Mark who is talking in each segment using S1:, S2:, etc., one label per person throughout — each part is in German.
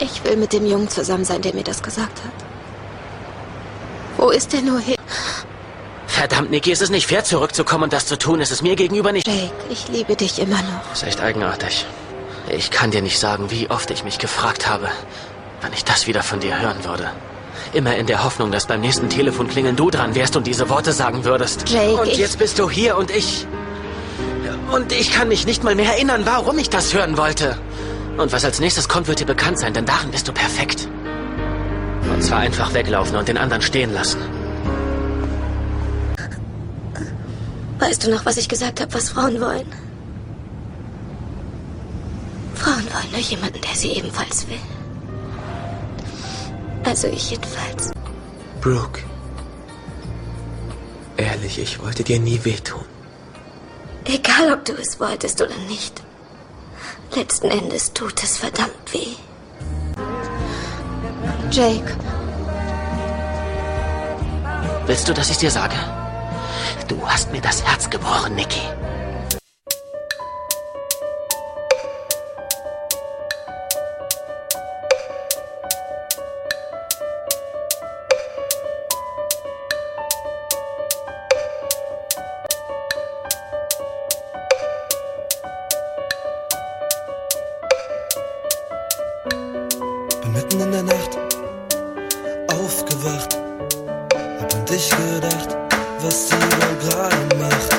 S1: Ich will mit dem Jungen zusammen sein, der mir das gesagt hat. Wo ist er nur hin?
S2: Verdammt, Niki, es ist nicht fair, zurückzukommen und das zu tun. Es ist mir gegenüber nicht...
S1: Jake, ich liebe dich immer noch.
S2: Das ist echt eigenartig. Ich kann dir nicht sagen, wie oft ich mich gefragt habe, wann ich das wieder von dir hören würde. Immer in der Hoffnung, dass beim nächsten Telefonklingeln du dran wärst und diese Worte sagen würdest.
S1: Jake,
S2: und jetzt bist du hier und ich... Und ich kann mich nicht mal mehr erinnern, warum ich das hören wollte. Und was als nächstes kommt, wird dir bekannt sein, denn darin bist du perfekt. Und zwar einfach weglaufen und den anderen stehen lassen.
S1: Weißt du noch, was ich gesagt habe, was Frauen wollen? Frauen wollen nur jemanden, der sie ebenfalls will. Also ich jedenfalls.
S3: Brooke. Ehrlich, ich wollte dir nie wehtun.
S1: Egal, ob du es wolltest oder nicht. Letzten Endes tut es verdammt weh. Jake,
S2: Willst du, dass ich dir sage? Du hast mir das Herz gebrochen, Niki.
S4: Mitten in der Nacht aufgewacht. Hab an dich gedacht, was sie wohl gerade macht.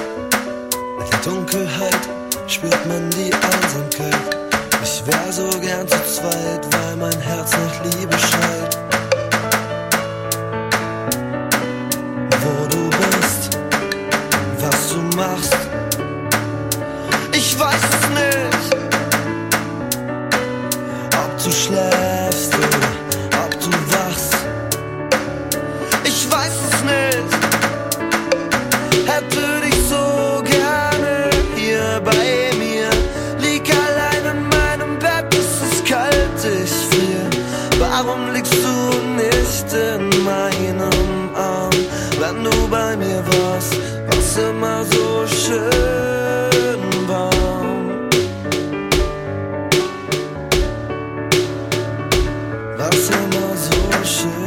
S4: Mit der Dunkelheit spürt man die Einsamkeit. Ich wär so gern zu zweit, weil mein Herz nach Liebe schreit. Wo du bist, was du machst, ich weiß es nicht. Ob du schläfst ich frier. Warum liegst du nicht in meinem Arm? Wenn du bei mir warst, war's immer so schön warm. Was immer so schön